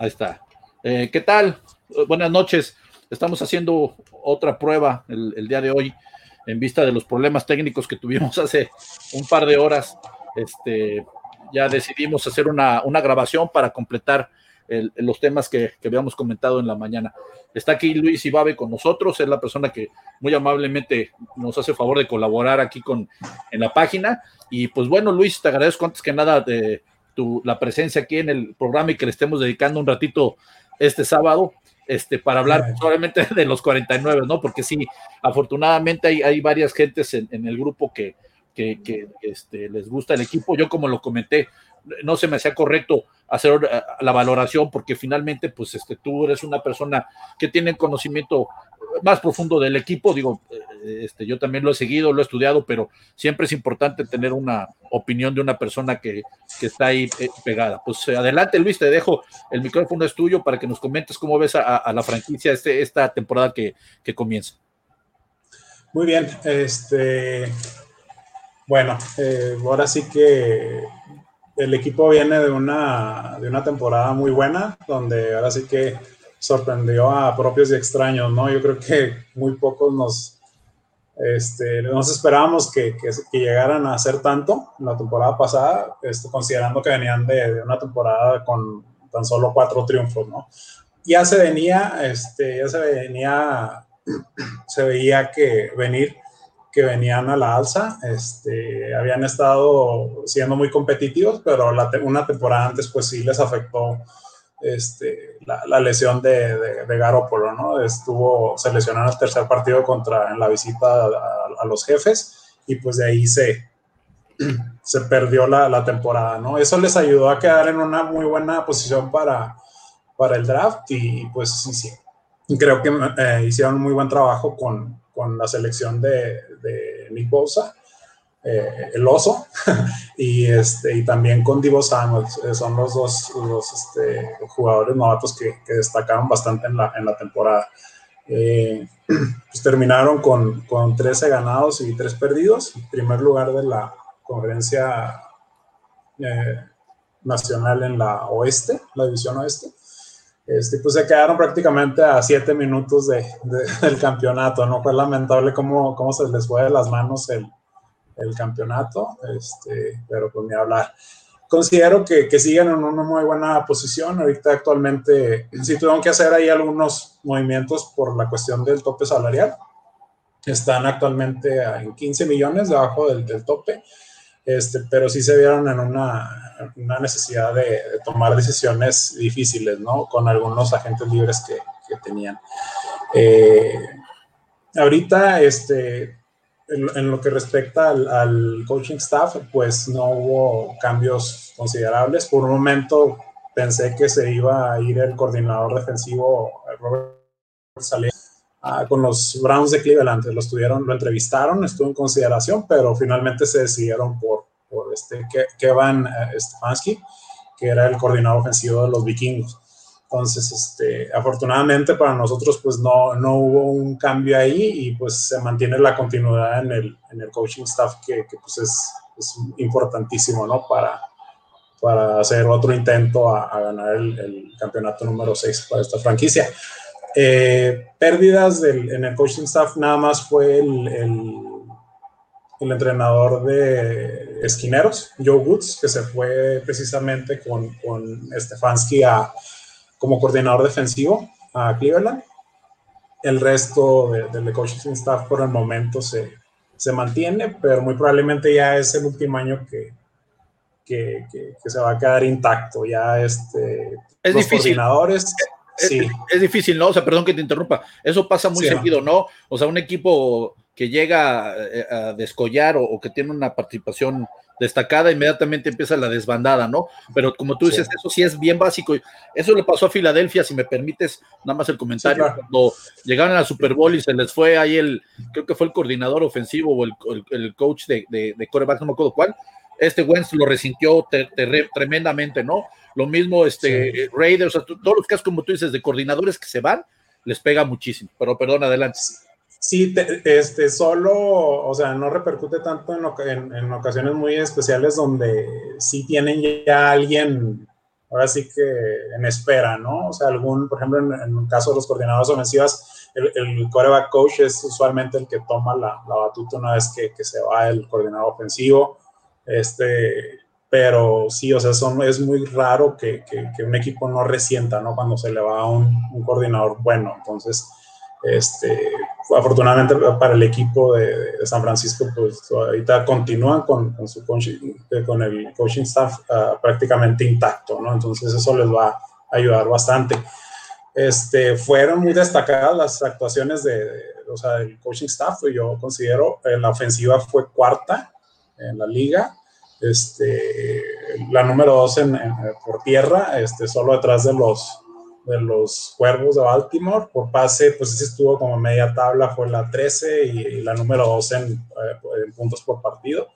Ahí está. Eh, ¿Qué tal? Buenas noches. Estamos haciendo otra prueba el, día de hoy en vista de los problemas técnicos que tuvimos hace un par de horas. Este, ya decidimos hacer una, grabación para completar los temas que, habíamos comentado en la mañana. Está aquí Luis Ibabe con nosotros, es la persona que muy amablemente nos hace favor de colaborar aquí con, en la página. Y pues bueno, Luis, te agradezco antes que nada de tu, la presencia aquí en el programa y que le estemos dedicando un ratito este sábado, este, para hablar solamente de los 49, ¿no? Porque sí, afortunadamente hay, hay varias gentes en, el grupo que, que, este, les gusta el equipo. Yo como lo comenté, no se me hacía correcto hacer eh, la valoración porque finalmente pues este tú eres una persona que tiene conocimiento más profundo del equipo, digo, eh, este, yo también lo he seguido, lo he estudiado, pero siempre es importante tener una opinión de una persona que, está ahí eh, pegada. Pues adelante Luis, te dejo, el micrófono es tuyo para que nos comentes cómo ves a, la franquicia este, esta temporada que, que comienza. Muy bien, este, bueno, ahora sí que el equipo viene de una, de una temporada muy buena, donde ahora sí que sorprendió a propios y extraños, ¿no? Yo creo que muy pocos nos, este, nos esperábamos que, que, llegaran a hacer tanto en la temporada pasada, este, considerando que venían de, de, una temporada con tan solo cuatro triunfos, ¿no? Ya se venía, este, ya se venía, se veía que venir que venían a la alza, este, habían estado siendo muy competitivos, pero la, una temporada antes pues sí les afectó este, la, lesión de, de, Garópolo, ¿no? Estuvo, se lesionó en el tercer partido contra, en la visita a, los jefes y pues de ahí se, se perdió la, temporada, ¿no? Eso les ayudó a quedar en una muy buena posición para, para el draft y pues sí, sí, creo que eh, hicieron muy buen trabajo con, con la selección de, de Nick Bosa, eh, el oso, y, este, y también con Divo Samuel. Eh, son los dos los, este, jugadores novatos que, que, destacaron bastante en la, en la temporada. Eh, pues terminaron con, con 13 ganados y 3 perdidos, primer lugar de la conferencia nacional en la oeste, la división oeste. Este, pues se quedaron prácticamente a siete minutos de, del campeonato, ¿no? Fue lamentable cómo, cómo se les fue de las manos el, el campeonato, este, pero pues ni hablar. Considero que, que, siguen en una muy buena posición. Ahorita actualmente sí tuvieron que hacer ahí algunos movimientos por la cuestión del tope salarial. Están actualmente en 15 millones debajo del, del tope, este, pero sí se vieron en una, una necesidad de, tomar decisiones difíciles, ¿no? Con algunos agentes libres que, que tenían. Eh, ahorita, este, en, lo que respecta al, coaching staff, pues no hubo cambios considerables. Por un momento pensé que se iba a ir el coordinador defensivo Robert Saleh ah, con los Browns de Cleveland. Lo, estuvieron, lo entrevistaron, estuvo en consideración, pero finalmente se decidieron por por este Kevin eh, Stefanski, que era el coordinador ofensivo de los vikingos. Entonces, este, afortunadamente para nosotros, pues no, no hubo un cambio ahí y pues se mantiene la continuidad en el, en el coaching staff que, que pues es, es, importantísimo, ¿no? Para, para hacer otro intento a, ganar el, el, campeonato número 6 para esta franquicia. Eh, pérdidas del, en el coaching staff nada más fue el, el el entrenador de esquineros, Joe Woods, que se fue precisamente con, con Stefanski a, como coordinador defensivo a Cleveland. El resto del de, coaching staff por el momento se, se, mantiene, pero muy probablemente ya es el último año que, que, que, se va a quedar intacto. Ya este, es los difícil. coordinadores. Sí. Es, difícil, ¿no? O sea, perdón que te interrumpa. Eso pasa muy seguido, ¿no? O sea, un equipo que llega eh, a, descollar o, que tiene una participación destacada, inmediatamente empieza la desbandada, ¿no? Pero como tú dices, eso sí es bien básico. Eso le pasó a Filadelfia, si me permites, nada más el comentario. Cuando llegaron a la Super Bowl y se les fue ahí el, creo que fue el coordinador ofensivo o el, coach de, de, coreback, no me acuerdo cuál. Este Wentz lo resintió tremendamente, ¿no? Lo mismo, este Raiders, todos los casos, como tú dices, de coordinadores que se van, les pega muchísimo. Pero perdón, adelante. Sí, este, solo, o sea, no repercute tanto en, en, ocasiones muy especiales donde sí tienen ya alguien ahora sí que en espera, ¿no? O sea, algún, por ejemplo, en, en el caso de los coordinadores ofensivas, el, el coreback coach es usualmente el que toma la, la batuta una vez que, que, se va el coordinador ofensivo. Este, pero sí, o sea, son, es muy raro que, que, que, un equipo no resienta, ¿no? Cuando se le va a un, un coordinador bueno. Entonces, este, afortunadamente para el equipo de, de, San Francisco, pues ahorita continúan con, con su coaching, con el coaching staff uh, prácticamente intacto, ¿no? Entonces eso les va a ayudar bastante. Este, fueron muy destacadas las actuaciones de, de o sea, del coaching staff, yo considero, eh, la ofensiva fue cuarta en la liga, este, la número dos en, en, por tierra, este, solo detrás de los, de los Cuervos de Baltimore. Por pase, pues sí estuvo como media tabla, fue la 13 y, y la número 2 en, eh, en, puntos por partido.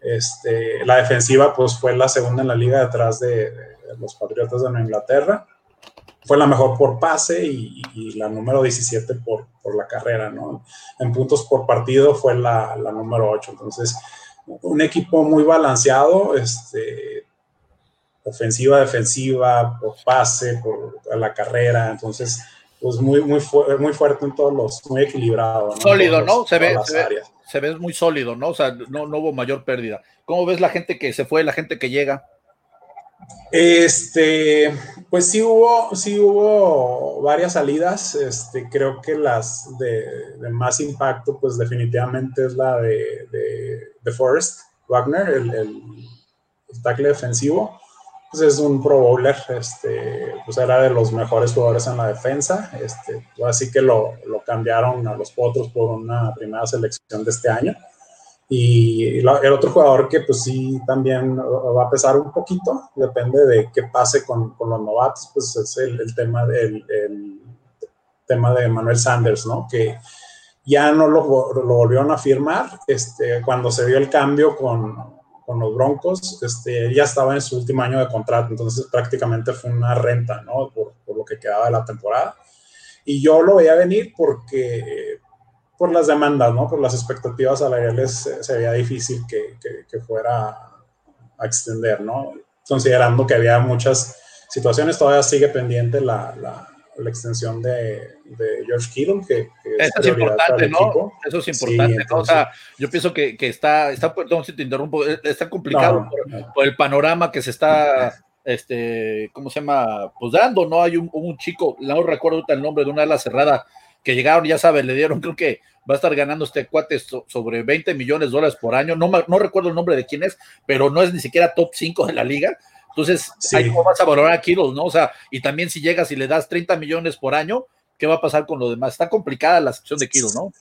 Este, la defensiva, pues fue la segunda en la liga detrás de, de los Patriotas de Nueva Inglaterra. Fue la mejor por pase y, y la número 17 por, por, la carrera, ¿no? En puntos por partido fue la, la número 8. Entonces, un equipo muy balanceado, este, ofensiva, defensiva, por pase, por la carrera, entonces, pues muy, muy, fu muy fuerte en todos los, muy equilibrado. ¿no? Sólido, ¿no? Los, se, ve, se, ve, se, ve, muy sólido, ¿no? O sea, no, no hubo mayor pérdida. ¿Cómo ves la gente que se fue, la gente que llega? Este, pues sí hubo, sí hubo varias salidas. Este, creo que las de, de más impacto, pues definitivamente es la de, de, de Forrest Wagner, el, el, el tackle defensivo es un pro bowler, este, pues era de los mejores jugadores en la defensa, este, así que lo, lo cambiaron a los Potros por una primera selección de este año. Y la, el otro jugador que pues sí también va a pesar un poquito, depende de qué pase con, con los novatos, pues es el, el tema del el tema de Manuel Sanders, ¿no? Que ya no lo, lo volvieron a firmar este, cuando se dio el cambio con, con los Broncos, este, ya estaba en su último año de contrato, entonces prácticamente fue una renta, ¿no? Por, por, lo que quedaba de la temporada. Y yo lo veía venir porque, por las demandas, ¿no? Por las expectativas salariales, se, se veía difícil que, que, que, fuera a extender, ¿no? Considerando que había muchas situaciones, todavía sigue pendiente la, la la extensión de, de George Kittle, que, que es, Eso es importante, ¿no? Equipo. Eso es importante, sí, entonces, ¿no? O sea, yo pienso que, que está, está, perdón si te interrumpo, está complicado no, por, no. por, el panorama que se está, este, ¿cómo se llama? Pues dando, ¿no? Hay un, un chico, no recuerdo el nombre de una ala cerrada, que llegaron, ya sabes, le dieron, creo que va a estar ganando este cuate sobre 20 millones de dólares por año, no, no recuerdo el nombre de quién es, pero no es ni siquiera top 5 de la liga, entonces, sí. ahí cómo vas a valorar a Kittle, ¿no? O sea, y también si llegas y le das 30 millones por año, ¿qué va a pasar con lo demás? Está complicada la sección de Kittle, ¿no?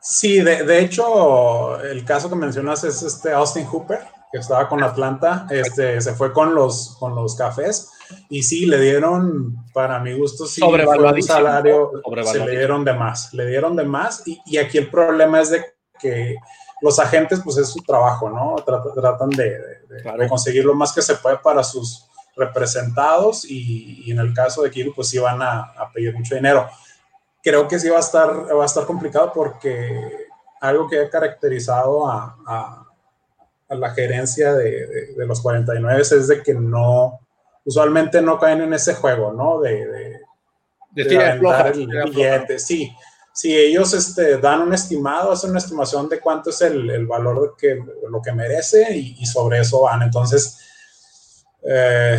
Sí, de, de, hecho, el caso que mencionas es este Austin Hooper, que estaba con Atlanta, este, se fue con los, con los cafés, y sí, le dieron, para mi gusto, sí, un salario, se le dieron de más, le dieron de más, y, y aquí el problema es de que los agentes, pues es su trabajo, ¿no? Tratan de, de, claro. de, conseguir lo más que se puede para sus representados y, y en el caso de Kiro, pues sí van a, a, pedir mucho dinero. Creo que sí va a estar, va a estar complicado porque algo que ha caracterizado a, a, a la gerencia de, de, los 49 es de que no, usualmente no caen en ese juego, ¿no? De, de, de, de el billete, sí si ellos este, dan un estimado, hacen una estimación de cuánto es el, el valor que lo que merece y, y, sobre eso van. Entonces, eh,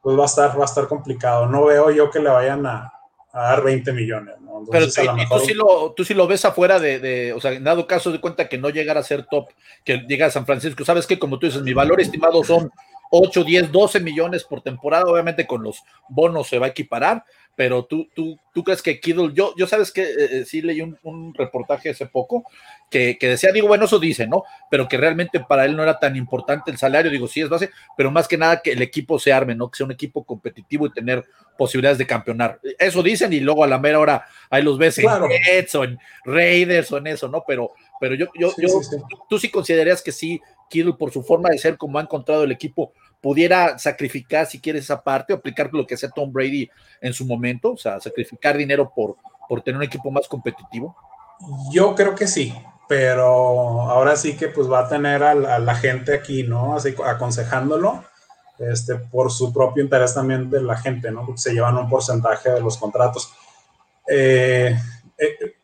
pues va a, estar, va a estar complicado. No veo yo que le vayan a, a dar 20 millones. ¿no? Entonces, Pero mejor... tú, sí lo, tú sí lo ves afuera de, de, o sea, en dado caso de cuenta que no llegara a ser top, que llega a San Francisco, sabes que como tú dices, mi valor estimado son 8, 10, 12 millones por temporada, obviamente con los bonos se va a equiparar, pero tú, tú, tú crees que Kittle, yo, yo sabes que eh, sí leí un, un, reportaje hace poco que, que, decía, digo, bueno, eso dice, ¿no? Pero que realmente para él no era tan importante el salario, digo, sí es base, pero más que nada que el equipo se arme, ¿no? Que sea un equipo competitivo y tener posibilidades de campeonar. Eso dicen y luego a la mera hora ahí los ves claro. en Jets o en Raiders o en eso, ¿no? Pero, pero yo, yo, sí, yo sí, sí. Tú, tú sí considerarías que sí, Kittle, por su forma de ser, como ha encontrado el equipo, pudiera sacrificar, si quieres, esa parte, aplicar lo que hacía Tom Brady en su momento, o sea, sacrificar dinero por, por tener un equipo más competitivo? Yo creo que sí, pero ahora sí que pues va a tener a la, a la gente aquí, ¿no? Así aconsejándolo. este, por su propio interés también de la gente, ¿no? Porque se llevan un porcentaje de los contratos. Eh, eh,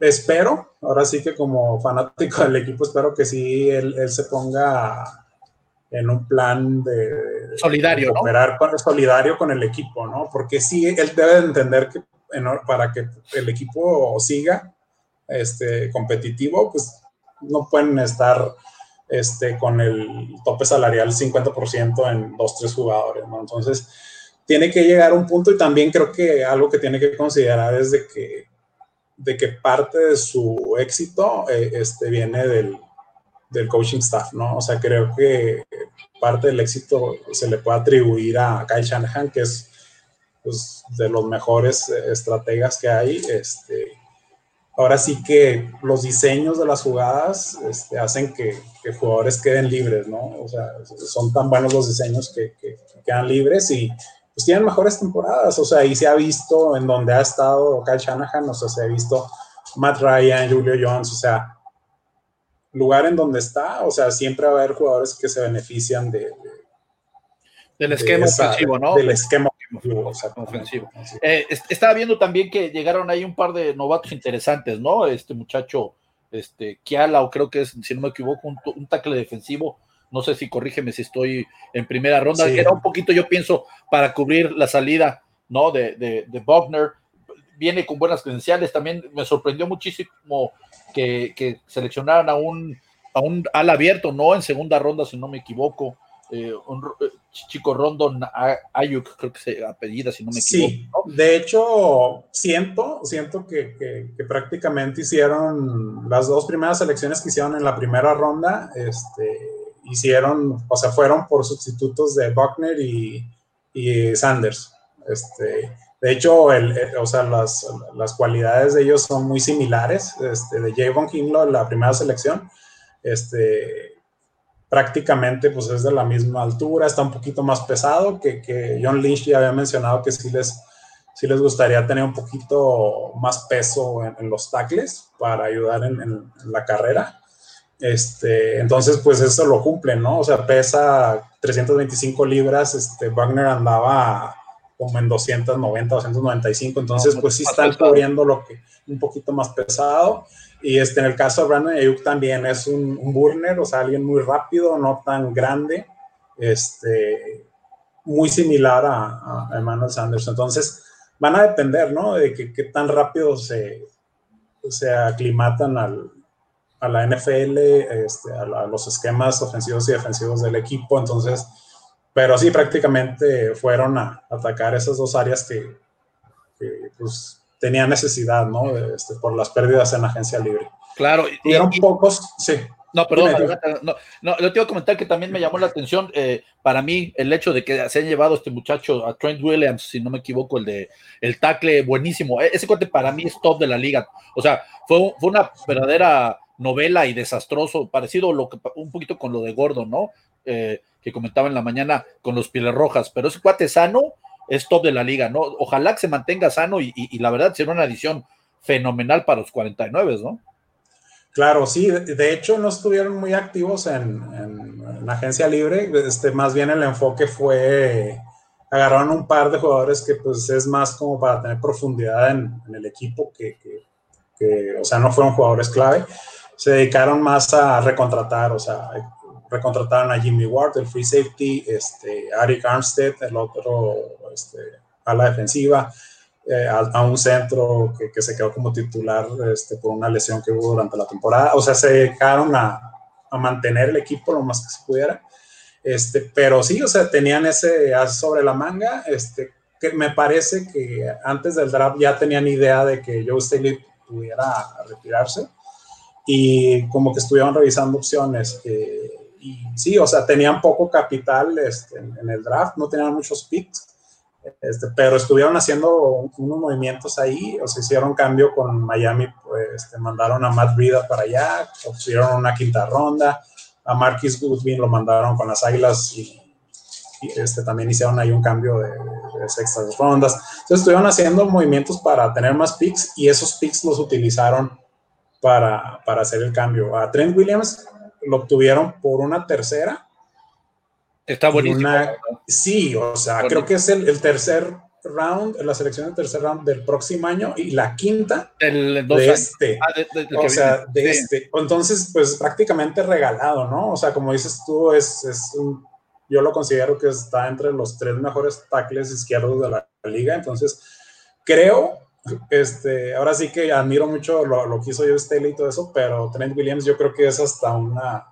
espero, ahora sí que como fanático del equipo, espero que sí él, se ponga en un plan de solidario, operar con, solidario con el equipo, ¿no? Porque sí, él debe entender que para que el equipo siga este, competitivo, pues no pueden estar este, con el tope salarial 50% en dos, tres jugadores, ¿no? Entonces, tiene que llegar a un punto y también creo que algo que tiene que considerar es de que, de que parte de su éxito eh, este, viene del, del coaching staff, ¿no? O sea, creo que parte del éxito se le puede atribuir a Kyle Shanahan, que es pues, de los mejores estrategas que hay, este, ahora sí que los diseños de las jugadas este, hacen que, jugadores queden libres, ¿no? O sea, son tan buenos los diseños que, quedan libres y pues tienen mejores temporadas, o sea, y se ha visto en donde ha estado Kyle Shanahan, o sea, se ha visto Matt Ryan, Julio Jones, o sea, lugar en donde está, o sea, siempre va a haber jugadores que se benefician de, del esquema ofensivo, ¿no? Del esquema ofensivo. Eh, estaba viendo también que llegaron ahí un par de novatos interesantes, ¿no? Este muchacho, este, Kiala, o creo que es, si no me equivoco, un, un tackle defensivo. No sé si corrígeme si estoy en primera ronda, que era un poquito, yo pienso, para cubrir la salida, ¿no? De, de, de Bogner. Viene con buenas credenciales. También me sorprendió muchísimo que, que seleccionaran a un, a un al abierto, no en segunda ronda, si no me equivoco. Eh, un eh, chico Rondon Ayuk, creo que se apellida, si no me equivoco. Sí, de hecho, siento, siento que, prácticamente hicieron las dos primeras selecciones que hicieron en la primera ronda, este, hicieron, o sea, fueron por sustitutos de Buckner y, Sanders. Este, de hecho, el, eh, o sea, las, las, cualidades de ellos son muy similares. Este, de Javon Kinlo, la primera selección, este, prácticamente pues es de la misma altura, está un poquito más pesado, que, que John Lynch ya había mencionado que sí les, sí les gustaría tener un poquito más peso en, los tackles para ayudar en, la carrera. Este, entonces, pues eso lo cumple, ¿no? O sea, pesa 325 libras, este, Wagner andaba como en 290, 295, entonces pues sí están cubriendo lo que un poquito más pesado y este, en el caso de Brandon Ayuk también es un, burner, o sea, alguien muy rápido, no tan grande, este, muy similar a, a Emmanuel Sanders. Entonces, van a depender, ¿no? De qué tan rápido se, se aclimatan al, a la NFL, este, a, los esquemas ofensivos y defensivos del equipo. Entonces, pero sí, prácticamente fueron a atacar esas dos áreas que, que pues, tenía necesidad, ¿no? Este, por las pérdidas en agencia libre. Claro. Y, eran pocos, sí. No, perdón, no, no, le tengo que comentar que también me llamó la atención eh, para mí el hecho de que se han llevado este muchacho a Trent Williams, si no me equivoco, el de el tackle buenísimo. E, ese corte para mí es top de la liga. O sea, fue, fue una verdadera novela y desastroso, parecido lo que, un poquito con lo de Gordon, ¿no? Eh, que comentaba en la mañana con los pieles rojas, pero ese cuate sano, es top de la liga, ¿no? Ojalá que se mantenga sano y, la verdad será una adición fenomenal para los 49, ¿no? Claro, sí, de hecho no estuvieron muy activos en, la agencia libre, este, más bien el enfoque fue, agarraron un par de jugadores que pues es más como para tener profundidad en, el equipo, que, que, o sea, no fueron jugadores clave, se dedicaron más a recontratar, o sea, recontrataron a Jimmy Ward, el free safety, este, Arik Armstead, el otro este, a la defensiva, eh, a, un centro que, que, se quedó como titular este, por una lesión que hubo durante la temporada. O sea, se dedicaron a, a mantener el equipo lo más que se pudiera. Este, pero sí, o sea, tenían ese as sobre la manga, este, que me parece que antes del draft ya tenían idea de que Joe Staley pudiera retirarse y como que estuvieron revisando opciones. Eh, y sí, o sea, tenían poco capital este, en, el draft, no tenían muchos picks, este, pero estuvieron haciendo unos movimientos ahí, o sea, hicieron cambio con Miami, pues este, mandaron a Matt Brida para allá, obtuvieron una quinta ronda, a Marquis Goodwin lo mandaron con las Águilas y, este, también hicieron ahí un cambio de, de, sextas rondas. Entonces estuvieron haciendo movimientos para tener más picks y esos picks los utilizaron para, para hacer el cambio. A Trent Williams lo obtuvieron por una tercera. Está buenísimo. sí, o sea, creo que es el, tercer round, la selección del tercer round del próximo año y la quinta de este. Ah, o sea, de este. Entonces, pues prácticamente regalado, ¿no? O sea, como dices tú, es, es un, yo lo considero que está entre los tres mejores tackles izquierdos de la liga. Entonces, creo, este, ahora sí que admiro mucho lo, lo que hizo yo Staley y todo eso, pero Trent Williams yo creo que es hasta una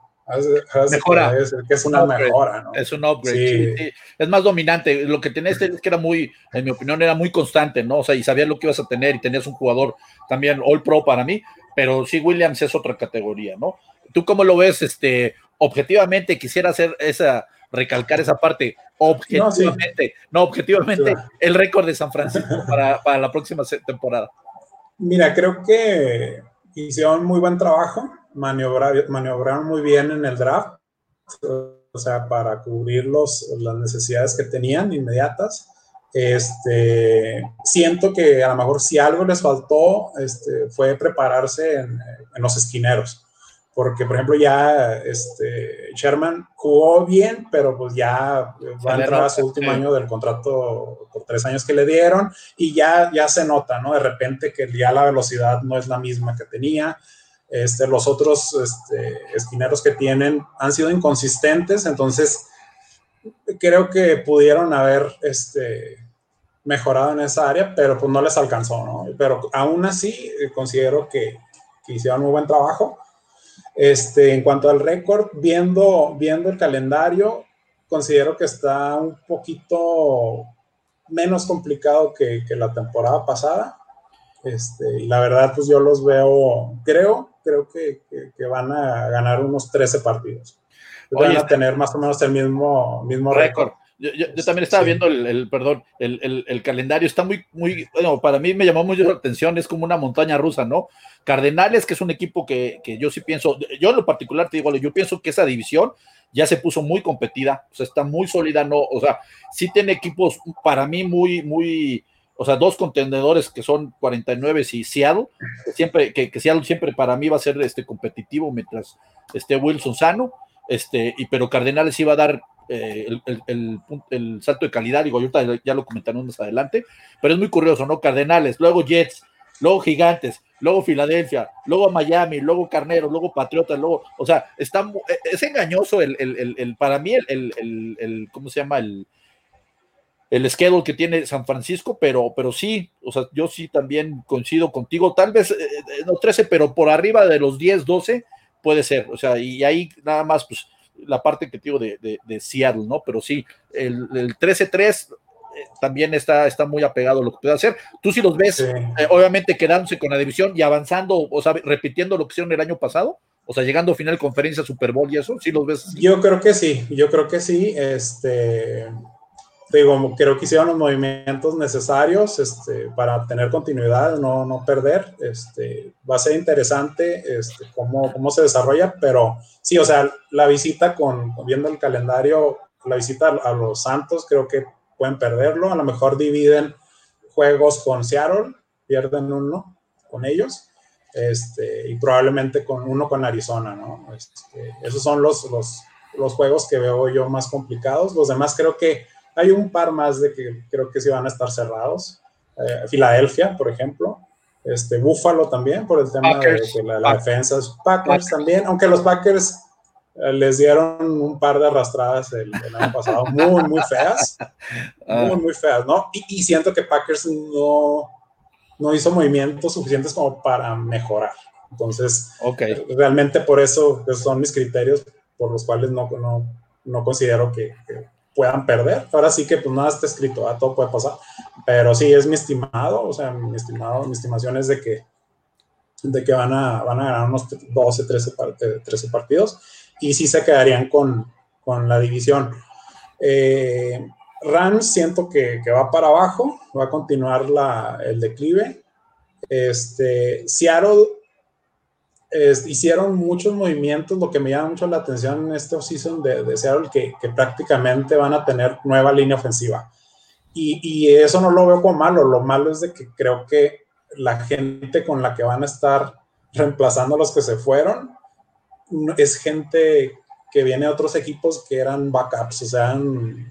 mejora. Que es una mejora, ¿no? Es un upgrade. Es más dominante. Lo que tenés es que era muy, en mi opinión, era muy constante, ¿no? O sea, y sabías lo que ibas a tener y tenías un jugador también All Pro para mí, pero sí, Williams es otra categoría, ¿no? ¿Tú cómo lo ves? Este, objetivamente, quisiera hacer esa, recalcar esa parte. Objetivamente, no, objetivamente, el récord de San Francisco para, para la próxima temporada. Mira, creo que hicieron muy buen trajo maniobraron muy bien en el draft, o sea, para cubrir los, las necesidades que tenían inmediatas. Este, siento que a lo mejor si algo les faltó este, fue prepararse en, en, los esquineros, porque por ejemplo ya este, Sherman jugó bien, pero pues ya va a entrar a su último año del contrato por tres años que le dieron y ya, ya se nota, ¿no? De repente que ya la velocidad no es la misma que tenía, este, los otros este, esquineros que tienen han sido inconsistentes, entonces creo que pudieron haber este, mejorado en esa área, pero pues no les alcanzó, ¿no? Pero aún así eh, considero que, que hicieron muy buen trabajo. Este, en cuanto al récord, viendo, viendo el calendario, considero que está un poquito menos complicado que, que la temporada pasada. Este, y la verdad, pues yo los veo, creo creo que, que, van a ganar unos 13 partidos. van a tener más o menos el mismo, mismo récord. Yo, yo, también estaba viendo el, el perdón, el, el, el, calendario, está muy, muy, bueno, para mí me llamó mucho la atención, es como una montaña rusa, ¿no? Cardenales, que es un equipo que, que yo sí pienso, yo en lo particular te digo, yo pienso que esa división ya se puso muy competida, o sea, está muy sólida, ¿no? O sea, sí tiene equipos para mí muy, muy, o sea, dos contenedores que son 49 y Seattle, que siempre, que, Seattle siempre para mí va a ser este competitivo mientras esté Wilson sano, este, y pero Cardenales iba a dar eh, el, salto de calidad, digo, ahorita ya lo comentarán más adelante, pero es muy curioso, ¿no? Cardenales, luego Jets, luego Gigantes, luego Filadelfia, luego Miami, luego Carneros, luego Patriotas, luego, o sea, está, es engañoso el, para mí el, el, ¿cómo se llama? El, el schedule que tiene San Francisco, pero, pero sí, o sea, yo sí también coincido contigo, tal vez eh, eh, no 13, pero por arriba de los 10, 12 puede ser, o sea, y ahí nada más, pues, la parte que te digo de, de, Seattle, ¿no? Pero sí, el, el 13-3 eh, también está, está muy apegado a lo que puede hacer. Tú sí los ves, obviamente quedándose con la división y avanzando, o sea, repitiendo lo que hicieron el año pasado, o sea, llegando a final de conferencia Super Bowl y eso, ¿sí los ves? Yo creo que sí, yo creo que sí, este digo, creo que hicieron los movimientos necesarios este, para tener continuidad, no, no perder. Este, va a ser interesante este, cómo, cómo se desarrolla, pero sí, o sea, la visita con, viendo el calendario, la visita a, los Santos, creo que pueden perderlo. A lo mejor dividen juegos con Seattle, pierden uno con ellos. Este, y probablemente con uno con Arizona, ¿no? Este, esos son los, los, los juegos que veo yo más complicados. Los demás creo que hay un par más de que creo que sí van a estar cerrados. Eh, Filadelfia, por ejemplo. Este, Buffalo también, por el tema de, la, defensa. Packers, también, aunque los Packers eh, les dieron un par de arrastradas el, año pasado, muy, muy feas. Ah. Muy, muy feas, ¿no? Y, siento que Packers no, no hizo movimientos suficientes como para mejorar. Entonces, okay. realmente por eso son mis criterios por los cuales no, no, no considero que, puedan perder. Ahora sí que pues nada está escrito, a todo puede pasar. Pero sí, es mi estimado, o sea, mi estimado, mi estimación es de que, de que van, a, van a ganar unos 12, 13, 13 partidos y sí se quedarían con, con la división. Eh, Rams siento que, que, va para abajo, va a continuar la, el declive. Este, Seattle hicieron muchos movimientos, lo que me llama mucho la atención en este offseason de, de Seattle, que, que, prácticamente van a tener nueva línea ofensiva. Y, y, eso no lo veo como malo, lo malo es de que creo que la gente con la que van a estar reemplazando a los que se fueron es gente que viene de otros equipos que eran backups, o sea, eran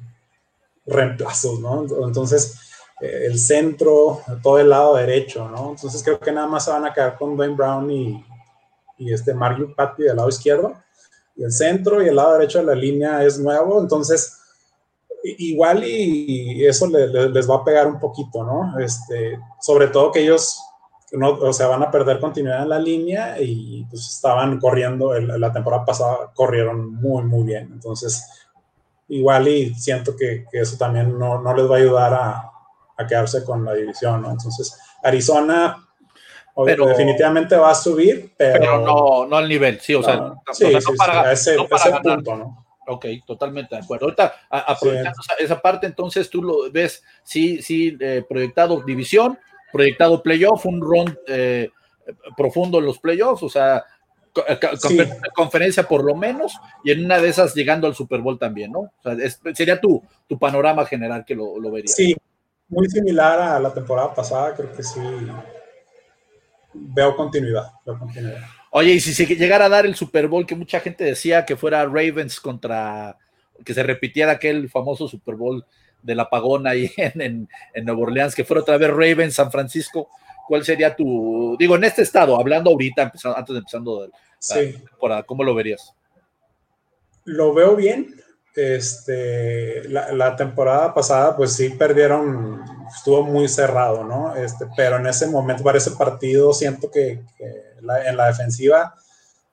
reemplazos, ¿no? Entonces, eh, el centro, todo el lado derecho, ¿no? Entonces creo que nada más se van a quedar con Dwayne Brown y, y este Mario Patti del lado izquierdo. Y el centro y el lado derecho de la línea es nuevo, entonces igual y eso les va a pegar un poquito, ¿no? Este, sobre todo que ellos no, o sea, van a perder continuidad en la línea y pues estaban corriendo, la temporada pasada corrieron muy, muy bien. Entonces, igual y siento que, que eso también no, no, les va a ayudar a, a, quedarse con la división, ¿no? Entonces, Arizona pero, definitivamente va a subir, pero, pero no, no al nivel, sí, o sea, no, sí, sí, para, ese, ese punto, ¿no? Ok, totalmente de acuerdo. Ahorita, aprovechando esa parte, entonces tú lo ves, sí, sí, eh, proyectado división, proyectado playoff, un run eh, profundo en los playoffs, o sea, conferencia por lo menos, y en una de esas llegando al Super Bowl también, ¿no? O sea, sería tu, tu panorama general que lo, lo verías. Sí, muy similar a la temporada pasada, creo que sí. Veo continuidad, veo continuidad. Oye, y si se llegara a dar el Super Bowl que mucha gente decía que fuera Ravens contra, que se repitiera aquel famoso Super Bowl del apagón ahí en, en, Nueva Orleans, que fuera otra vez Ravens, San Francisco, ¿cuál sería tu, digo, en este estado, hablando ahorita, antes de empezando sí. ¿cómo lo verías? Lo veo bien. Este, la, temporada pasada, pues sí perdieron, estuvo muy cerrado, ¿no? Este, pero en ese momento, para ese partido, siento que, en la defensiva,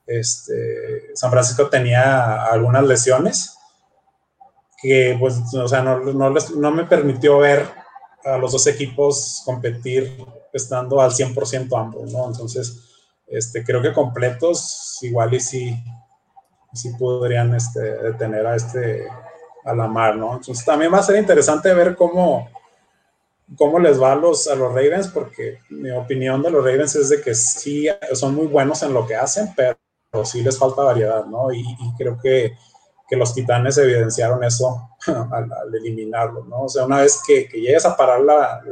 este, San Francisco tenía algunas lesiones que pues, o sea, no, no, me permitió ver a los dos equipos competir estando al 100% ambos, ¿no? Entonces, este, creo que completos igual y sí, sí podrían este, detener a este, a la mar, ¿no? Entonces, también va a ser interesante ver cómo, cómo les va a los, a los Ravens, porque mi opinión de los Ravens es de que sí son muy buenos en lo que hacen, pero sí les falta variedad, ¿no? y creo que que los titanes evidenciaron eso al, eliminarlo, ¿no? O sea, una vez que, que llegues a parar la,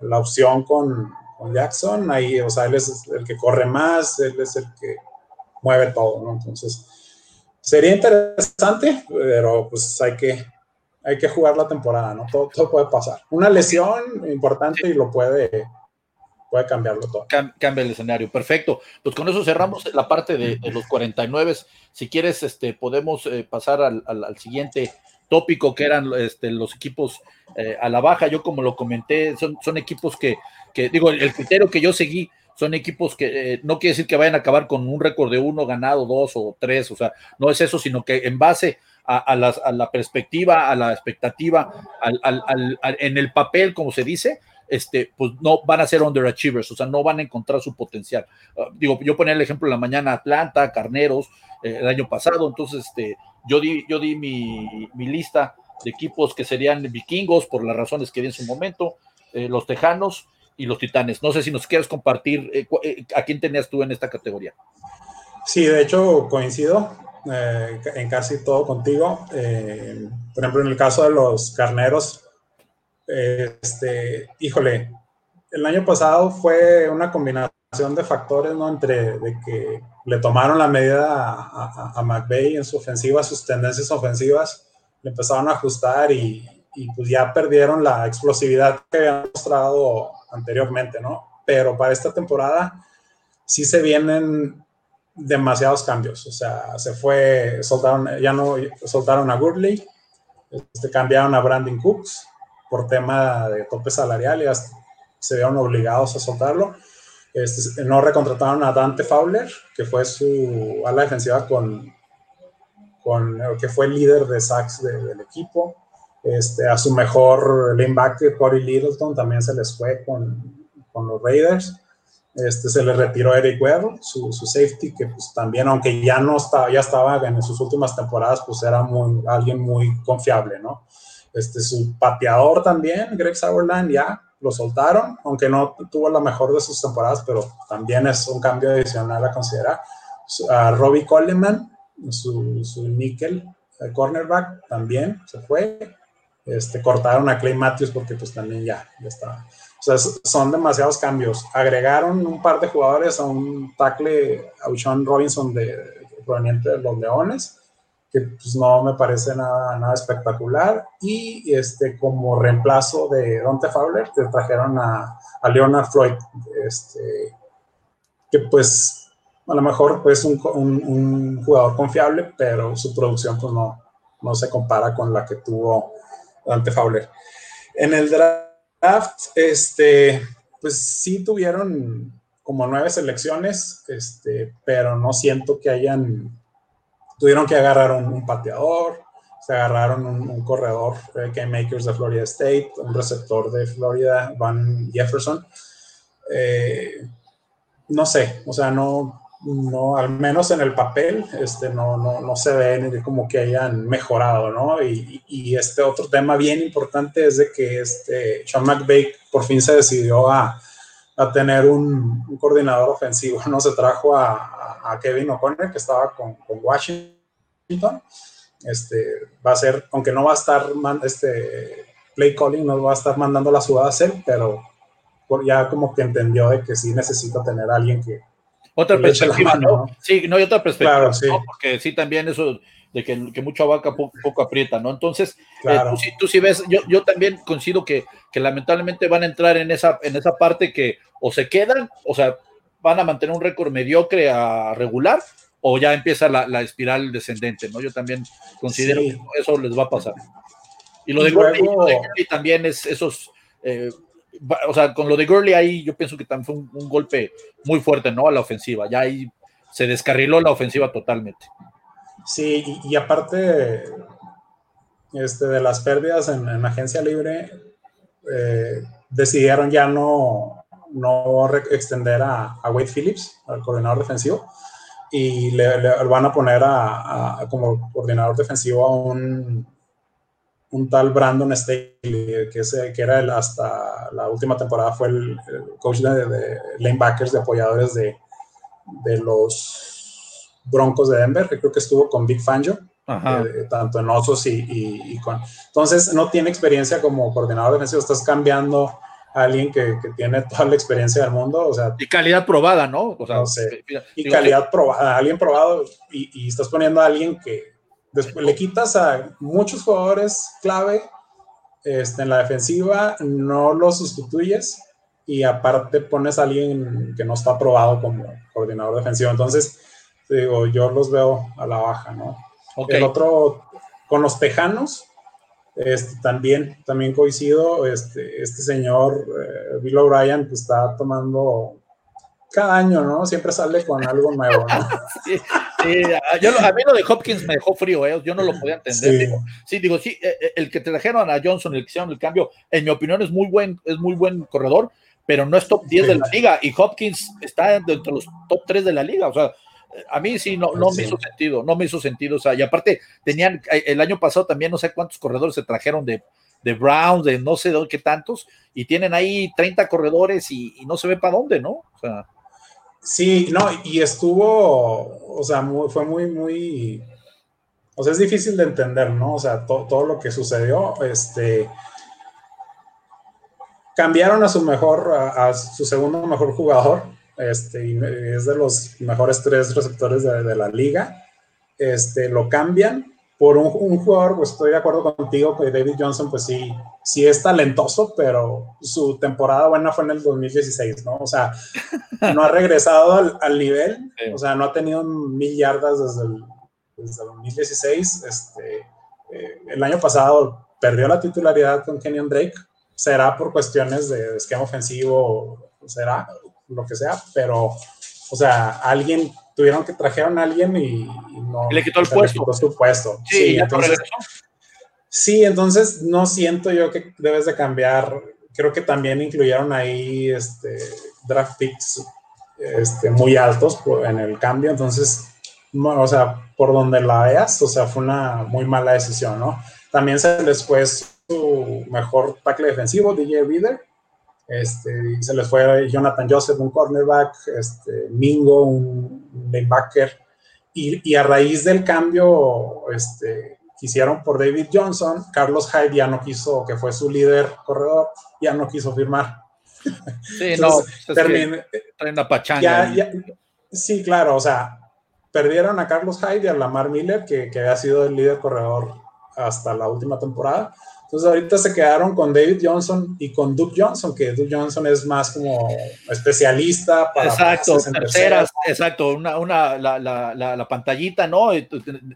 la, opción con, con, Jackson, ahí, o sea, él es el que corre más, él es el que mueve todo, ¿no? Entonces, sería interesante, pero pues hay que, hay que jugar la temporada, ¿no? Todo, todo puede pasar. Una lesión importante y lo puede puede cambiarlo todo. cambia el escenario, perfecto. Pues con eso cerramos la parte de, los 49. Si quieres, este, podemos eh, pasar al, siguiente tópico que eran este, los equipos eh, a la baja. Yo como lo comenté, son, son equipos que, que, digo, el criterio que yo seguí son equipos que eh, no quiere decir que vayan a acabar con un récord de uno ganado, dos o tres, o sea, no es eso, sino que en base a, la perspectiva, a la expectativa, en el papel, como se dice, este, pues no van a ser underachievers, o sea, no van a encontrar su potencial. Ah, digo, yo ponía el ejemplo en la mañana Atlanta, Carneros, eh, el año pasado, entonces este, yo di, yo di mi, lista de equipos que serían vikingos por las razones que di en su momento, eh, los tejanos y los titanes. No sé si nos quieres compartir eh, a quién tenías tú en esta categoría. Sí, de hecho coincido en casi todo contigo. por ejemplo, en el caso de los carneros, este, híjole, el año pasado fue una combinación de factores, ¿no? Entre de que le tomaron la medida a, a, McVeigh en su ofensiva, sus tendencias ofensivas, le empezaron a ajustar y, y, pues ya perdieron la explosividad que habían mostrado anteriormente, ¿no? Pero para esta temporada sí se vienen demasiados cambios, o sea, se fue, soltaron, ya no, soltaron a Gurley, este, cambiaron a Brandon Cooks, por tema de tope salarial y se vieron obligados a soltarlo. Este, no recontrataron a Dante Fowler, que fue su ala defensiva con, con que fue el líder de sacks del equipo. Este, a su mejor linebacker, Corey Littleton, también se les fue con, con los Raiders. Este, se le retiró Eric Webb, su, su, safety, que pues también, aunque ya no estaba, ya estaba en sus últimas temporadas, pues era muy, alguien muy confiable, ¿no? Este, su pateador también, Greg Sauerland, ya lo soltaron, aunque no tuvo la mejor de sus temporadas, pero también es un cambio adicional a considerar. A Robbie Coleman, su, su nickel, el cornerback, también se fue. Este, cortaron a Clay Matthews porque pues también ya, ya está. O sea, son demasiados cambios. Agregaron un par de jugadores a un tackle, a Sean Robinson de, proveniente de los Leones que pues no me parece nada, nada espectacular. Y este, como reemplazo de Dante Fowler, te trajeron a, a Leonard Floyd, este, que pues a lo mejor es un, un, jugador confiable, pero su producción pues no, no se compara con la que tuvo Dante Fowler. En el draft, este, pues sí tuvieron como nueve selecciones, este, pero no siento que hayan, tuvieron que agarrar un, pateador, se agarraron un, corredor, eh, Makers de Florida State, un receptor de Florida, Van Jefferson. Eh, no sé, o sea, no, no, al menos en el papel, este, no, no, no se ven como que hayan mejorado, ¿no? Y, este otro tema bien importante es de que este Sean McVay por fin se decidió a, a tener un, un, coordinador ofensivo, ¿no? Se trajo a, Kevin O'Connor, que estaba con, Washington. Este, va a ser, aunque no va a estar, este, play calling, no va a estar mandando la jugada a hacer, pero ya como que entendió de que sí necesita tener alguien que, otra perspectiva, ¿no? Sí, no hay otra perspectiva, ¿no? Porque sí, también eso de que, que mucha vaca poco, aprieta, ¿no? Entonces, eh, tú, sí, ves, yo, yo también coincido que, que, lamentablemente van a entrar en esa, en esa parte que o se quedan, o sea, van a mantener un récord mediocre a regular, o ya empieza la, la espiral descendente, ¿no? Yo también considero que eso les va a pasar. Y lo de, y también es esos eh, o sea, con lo de Gurley ahí yo pienso que también fue un, golpe muy fuerte, ¿no? A la ofensiva, ya ahí se descarriló la ofensiva totalmente. Sí, y, aparte este, de las pérdidas en, agencia libre, eh, decidieron ya no, no extender a, Wade Phillips, al coordinador defensivo, y le, van a poner a, como coordinador defensivo a un un tal Brandon Staley, que, que era el, hasta la última temporada fue el, coach de, de, lanebackers, de apoyadores de, de, los Broncos de Denver, que creo que estuvo con Big Fangio, eh, tanto en Osos y, y, con... Entonces, no tiene experiencia como coordinador defensivo, estás cambiando a alguien que, que, tiene toda la experiencia del mundo, o sea... Y calidad probada, ¿no? O sea, no sé, y calidad probada, alguien probado, y, y estás poniendo a alguien que Después le quitas a muchos jugadores clave este, en la defensiva, no los sustituyes y aparte pones a alguien que no está aprobado como coordinador defensivo. Entonces, digo, yo los veo a la baja, ¿no? El otro, con los Tejanos, este, también, también coincido, este, este señor eh, Bill O'Brien pues, está tomando cada año, ¿no? Siempre sale con algo nuevo, ¿no? sí, a mí lo de Hopkins me dejó frío, ¿eh? yo no lo podía entender. Sí, digo, sí, eh, eh, el que trajeron a Johnson, el que hicieron el cambio, en mi opinión es muy buen, es muy buen corredor, pero no es top 10 de la liga y Hopkins está entre los top 3 de la liga, o sea, a mí sí no, no me hizo sentido, no me hizo sentido, o sea, y aparte tenían, el año pasado también no sé cuántos corredores se trajeron de, de Browns, de no sé de qué tantos, y tienen ahí 30 corredores y, y no se ve para dónde, ¿no? O sea. Sí, no, y estuvo, o sea, fue muy, muy, o sea, es difícil de entender, ¿no? O sea, todo lo que sucedió, este, cambiaron a su mejor, a, su segundo mejor jugador, este, y es de los mejores tres receptores de la liga, este, lo cambian, por un, jugador, pues estoy de acuerdo contigo que David Johnson, pues sí, sí es talentoso, pero su temporada buena fue en el 2016, ¿no? O sea, no ha regresado al, nivel, o sea, no ha tenido mil yardas desde el, desde el 2016. Este, eh, el año pasado perdió la titularidad con Kenyon Drake, será por cuestiones de, esquema ofensivo, será lo que sea, pero, o sea, alguien tuvieron que trajeron a alguien y, no. le quitó el puesto. su puesto. Sí, entonces, sí, entonces no siento yo que debes de cambiar. Creo que también incluyeron ahí este, draft picks este, muy altos en el cambio. Entonces, o sea, por donde la veas, o sea, fue una muy mala decisión, ¿no? También se les fue su mejor tackle defensivo, DJ Reader, este, se les fue Jonathan Joseph, un cornerback, este, Mingo, un linebacker, y, y, a raíz del cambio este, que hicieron por David Johnson, Carlos Hyde ya no quiso, que fue su líder corredor, ya no quiso firmar. Sí, no, pues pachanga. sí, claro, o sea, perdieron a Carlos Hyde y a Lamar Miller, que, que había sido el líder corredor hasta la última temporada. Entonces ahorita se quedaron con David Johnson y con Duke Johnson, que Duke Johnson es más como especialista para... Exacto, terceras, exacto, una, una, la, la, la, pantallita, ¿no?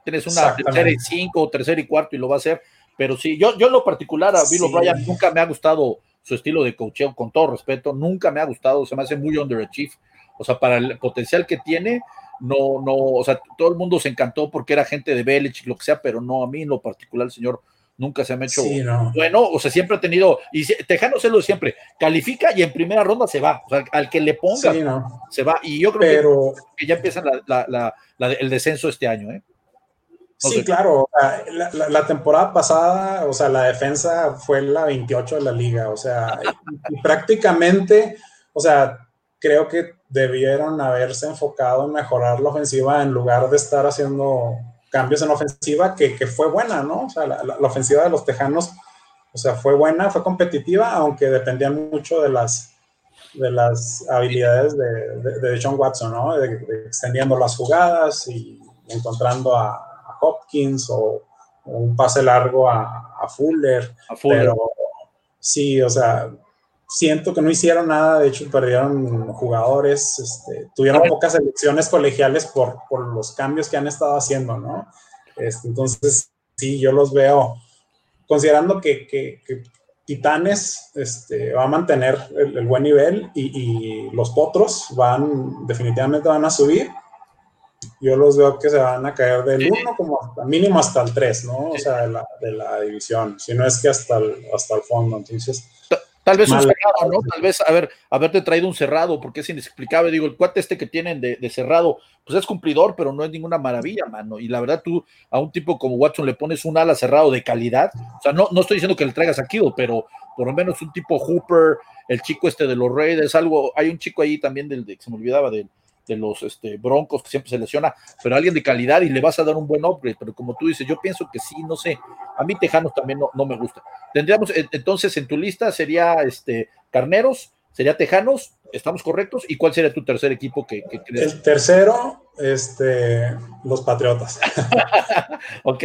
Tienes una tercera y cinco, tercera y cuarto y lo va a hacer. Pero sí, yo, yo en lo particular a Bill O'Brien nunca me ha gustado su estilo de coaching, con todo respeto, nunca me ha gustado, se me hace muy underachieve. O sea, para el potencial que tiene, no, no, o sea, todo el mundo se encantó porque era gente de Belichick, lo que sea, pero no, a mí en lo particular, el señor nunca se me ha hecho bueno, o sea, siempre ha tenido, y Tejano se lo de siempre, califica y en primera ronda se va, o sea, al que le ponga se va, y yo creo que, ya empieza el descenso este año, ¿eh? sí, claro, la, temporada pasada, o sea, la defensa fue la 28 de la liga, o sea, prácticamente, o sea, creo que debieron haberse enfocado en mejorar la ofensiva en lugar de estar haciendo cambios en ofensiva, que, que fue buena, ¿no? O sea, la, la, ofensiva de los Tejanos, o sea, fue buena, fue competitiva, aunque dependía mucho de las, de las habilidades de, de, John Watson, ¿no? De, extendiendo las jugadas y encontrando a, Hopkins o, un pase largo a, a, Fuller. a Fuller. Pero sí, o sea, siento que no hicieron nada, de hecho perdieron jugadores, este, tuvieron pocas elecciones colegiales por, por, los cambios que han estado haciendo, ¿no? Este, entonces, sí, yo los veo, considerando que, que, Titanes este, va a mantener el, buen nivel y, y, los potros van, definitivamente van a subir. Yo los veo que se van a caer del 1 como hasta, mínimo hasta el 3, ¿no? O sea, de la, de la división, si no es que hasta el, hasta el fondo. Entonces, Tal vez un cerrado, ¿no? Tal vez haber, haberte traído un cerrado, porque es inexplicable. Digo, el cuate este que tienen de, cerrado, pues es cumplidor, pero no es ninguna maravilla, mano. Y la verdad, tú a un tipo como Watson le pones un ala cerrado de calidad. O sea, no, no estoy diciendo que le traigas a Kido, pero por lo menos un tipo Hooper, el chico este de los Raiders, algo. Hay un chico ahí también del de, que se me olvidaba del de los este, Broncos, que siempre se lesiona, pero alguien de calidad y le vas a dar un buen upgrade. Pero como tú dices, yo pienso que sí, no sé. A mí Tejanos también no, no me gusta. Tendríamos entonces en tu lista sería este Carneros, sería Tejanos, ¿estamos correctos? ¿Y cuál sería tu tercer equipo que, crees? El tercero, este, los Patriotas. ok.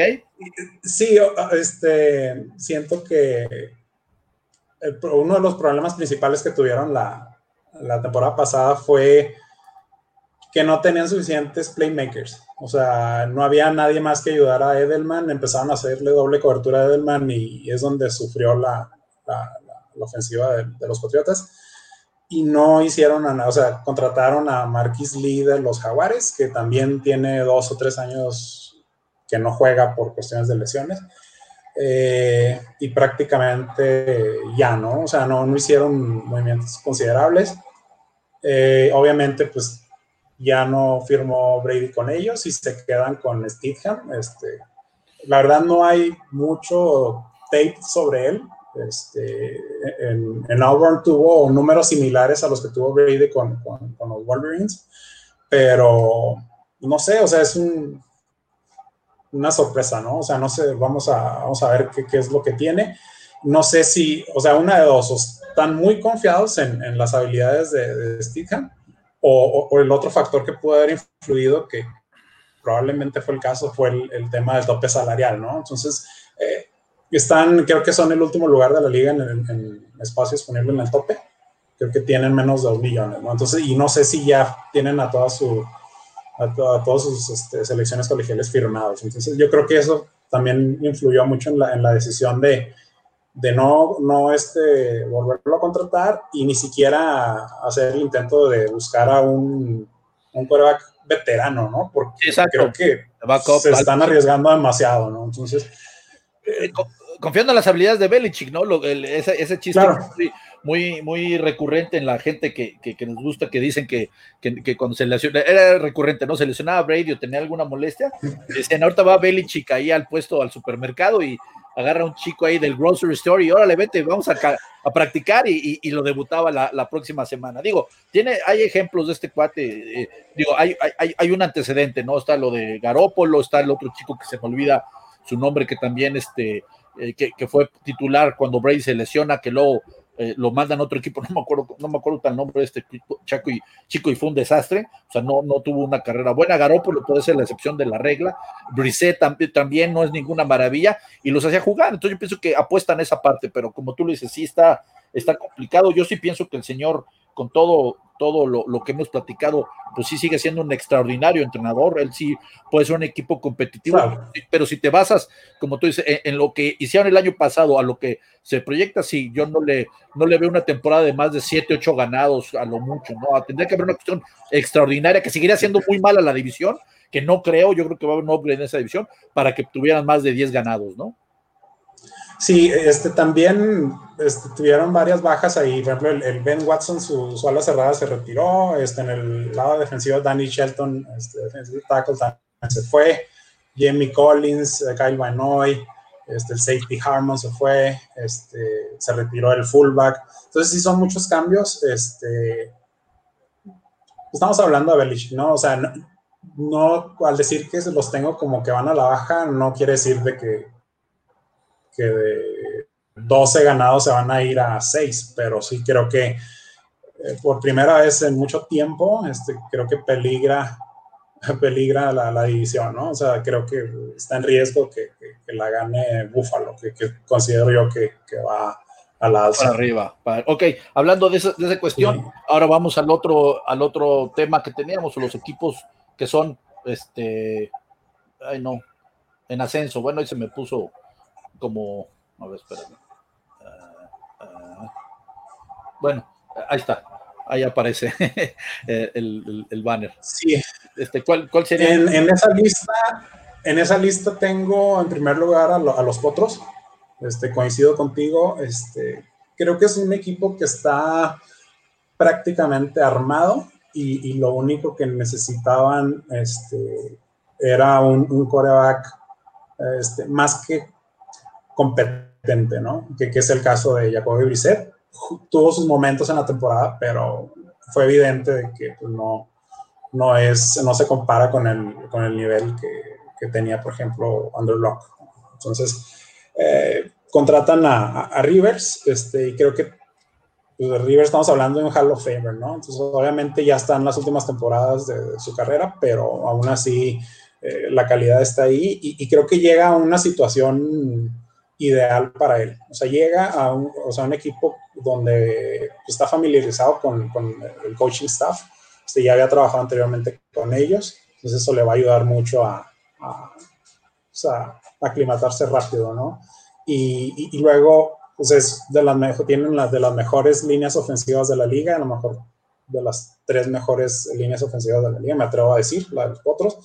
Sí, este, siento que uno de los problemas principales que tuvieron la, la temporada pasada fue que no tenían suficientes playmakers. O sea, no había nadie más que ayudar a Edelman. Empezaron a hacerle doble cobertura a Edelman y es donde sufrió la, ofensiva de, los Patriotas. Y no hicieron nada. O sea, contrataron a Marquis Lee de los Jaguares, que también tiene dos o tres años que no juega por cuestiones de lesiones. Eh, y prácticamente ya, ¿no? O sea, no, no hicieron movimientos considerables. Eh, obviamente, pues ya no firmó Brady con ellos y se quedan con Stidham. Este, la verdad no hay mucho tape sobre él. Este, en, Auburn tuvo números similares a los que tuvo Brady con, con, los Wolverines, pero no sé, o sea, es un, una sorpresa, ¿no? O sea, no sé, vamos a, vamos a ver qué, qué, es lo que tiene. No sé si, o sea, una de dos, están muy confiados en, en las habilidades de, de o, el otro factor que pudo haber influido, que probablemente fue el caso, fue el, tema del tope salarial, ¿no? Entonces, eh, están, creo que son el último lugar de la liga en, espacio disponible en el tope. Creo que tienen menos de dos millones, ¿no? Entonces, y no sé si ya tienen a todas su, a, todas sus este, selecciones colegiales firmadas. Entonces, yo creo que eso también influyó mucho en la, en la decisión de, de no, no este, volverlo a contratar y ni siquiera hacer el intento de buscar a un, un quarterback veterano, ¿no? Porque creo que se están arriesgando demasiado, ¿no? Entonces... Eh, confiando en las habilidades de Belichick, ¿no? ese, ese, chiste muy, muy recurrente en la gente que, que, nos gusta, que dicen que, que, cuando se lesiona, era recurrente, ¿no? Se lesionaba Brady o tenía alguna molestia, decían, ahorita va Belichick ahí al puesto, al supermercado y agarra un chico ahí del grocery store y órale, vete, vamos a, a practicar y, y, lo debutaba la, la, próxima semana. Digo, tiene, hay ejemplos de este cuate, eh, digo, hay, hay, hay, un antecedente, ¿no? Está lo de Garópolo, está el otro chico que se me olvida su nombre, que también este, eh, que, que, fue titular cuando Brady se lesiona, que luego eh, lo mandan a otro equipo, no me acuerdo, no me acuerdo nombre de este Chaco y, chico y fue un desastre, o sea, no, no tuvo una carrera buena, Garoppolo puede ser la excepción de la regla, Brisset también, también no es ninguna maravilla, y los hacía jugar, entonces yo pienso que apuestan esa parte, pero como tú lo dices, sí está, está complicado, yo sí pienso que el señor, con todo, todo lo, lo, que hemos platicado, pues sí sigue siendo un extraordinario entrenador, él sí puede ser un equipo competitivo, claro. pero si te basas, como tú dices, en, en, lo que hicieron el año pasado, a lo que se proyecta, sí, yo no le, no le veo una temporada de más de 7, 8 ganados a lo mucho, ¿no? Tendría que haber una cuestión extraordinaria que seguiría siendo muy mala la división, que no creo, yo creo que va a haber un upgrade en esa división para que tuvieran más de 10 ganados, ¿no? Sí, este, también este, tuvieron varias bajas ahí. Por ejemplo, el, Ben Watson, su, su, ala cerrada se retiró. Este, en el lado defensivo, Danny Shelton, este, defensive tackle, también se fue. Jamie Collins, eh, Kyle Vanoy, este, el safety Harmon se fue. Este, se retiró el fullback. Entonces, sí, son muchos cambios. Este, estamos hablando de Belichick, ¿no? O sea, no, al decir que los tengo como que van a la baja, no quiere decir de que que de 12 ganados se van a ir a 6, pero sí creo que eh, por primera vez en mucho tiempo, este, creo que peligra, peligra la, la, división, ¿no? O sea, creo que está en riesgo que, que, que la gane Búfalo, que, que, considero yo que, va a la alza. Para arriba. Para, ok, hablando de esa, de esa cuestión, sí. ahora vamos al otro, al otro tema que teníamos, los equipos que son, este, ay no, en ascenso. Bueno, ahí se me puso como, a ver, espérame. Uh, uh, bueno, ahí está, ahí aparece el, el, el, banner. Sí. Este, ¿cuál, ¿Cuál sería? En, en, esa lista, en esa lista tengo en primer lugar a, lo, a los potros. Este, coincido contigo. Este, creo que es un equipo que está prácticamente armado y, y lo único que necesitaban este, era un, un coreback este, más que competente, ¿no? Que, que es el caso de Jacoby Brissett. Tuvo sus momentos en la temporada, pero fue evidente de que pues, no, no, es, no se compara con el, con el nivel que, que tenía, por ejemplo, Underlock. Entonces, eh, contratan a, a, Rivers, este, y creo que pues, Rivers estamos hablando de un Hall of Famer, ¿no? Entonces, obviamente ya están las últimas temporadas de, de su carrera, pero aún así eh, la calidad está ahí y, y, creo que llega a una situación ideal para él. O sea, llega a un, o sea, un equipo donde está familiarizado con, el coaching staff, este, ya había trabajado anteriormente con ellos, entonces eso le va a ayudar mucho a, a, o a aclimatarse rápido, ¿no? Y, luego, pues es de las tienen las de las mejores líneas ofensivas de la liga, a lo mejor de las tres mejores líneas ofensivas de la liga, me atrevo a decir, la de los otros.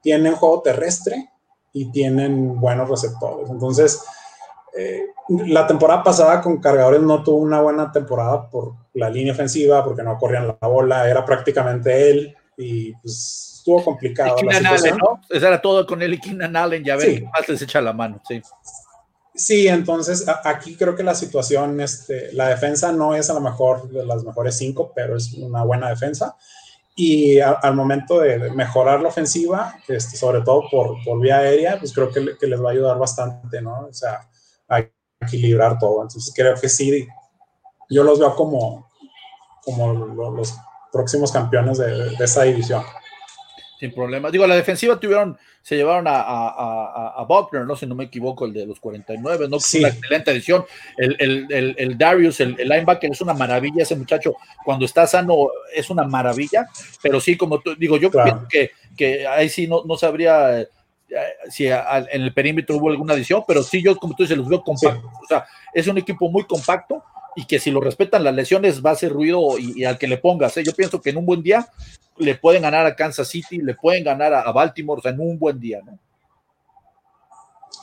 Tienen juego terrestre y tienen buenos receptores. Entonces, eh, la temporada pasada con cargadores no tuvo una buena temporada por la línea ofensiva, porque no corrían la bola, era prácticamente él y pues estuvo complicado. Keenan Allen, ¿no? Eso era todo con él y Keenan Allen, ya ven, sí. más les echa la mano, sí. Sí, entonces a, aquí creo que la situación, este, la defensa no es a lo mejor de las mejores cinco, pero es una buena defensa. Y a, al momento de mejorar la ofensiva, este, sobre todo por, por vía aérea, pues creo que, que les va a ayudar bastante, ¿no? O sea, equilibrar todo. Entonces creo que sí, yo los veo como, como los próximos campeones de, de esa división. Sin problema. Digo, la defensiva tuvieron, se llevaron a, a, a, a Buckner, ¿no? Si no me equivoco, el de los 49, ¿no? Sí. Una excelente edición. El, el, el, el Darius, el, linebacker, es una maravilla. Ese muchacho, cuando está sano, es una maravilla. Pero sí, como tú, digo, yo claro. que, que ahí sí no, no sabría si a, en el perímetro hubo alguna adición, pero sí, yo, como tú dices, los veo compactos. Sí. O sea, es un equipo muy compacto y que si lo respetan las lesiones va a hacer ruido y, y al que le pongas. ¿eh? Yo pienso que en un buen día le pueden ganar a Kansas City, le pueden ganar a, a Baltimore, o sea, en un buen día, ¿no?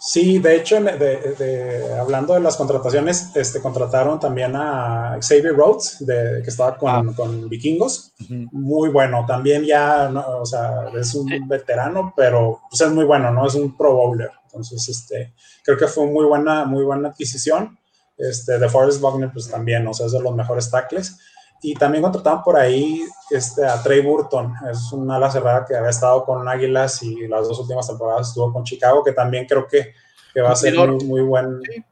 Sí, de hecho, de, de, hablando de las contrataciones, este, contrataron también a Xavier Rhodes, de, que estaba con, ah. con Vikingos. Uh -huh. Muy bueno, también ya, no, o sea, es un sí. veterano, pero pues es muy bueno, ¿no? Es un pro bowler. Entonces, este, creo que fue muy buena, muy buena adquisición. Este, de Forrest Wagner, pues también, o sea, es de los mejores tackles. Y también contrataron por ahí este, a Trey Burton, es una ala cerrada que había estado con Águilas y las dos últimas temporadas estuvo con Chicago, que también creo que, que va a ser muy, muy buen sí,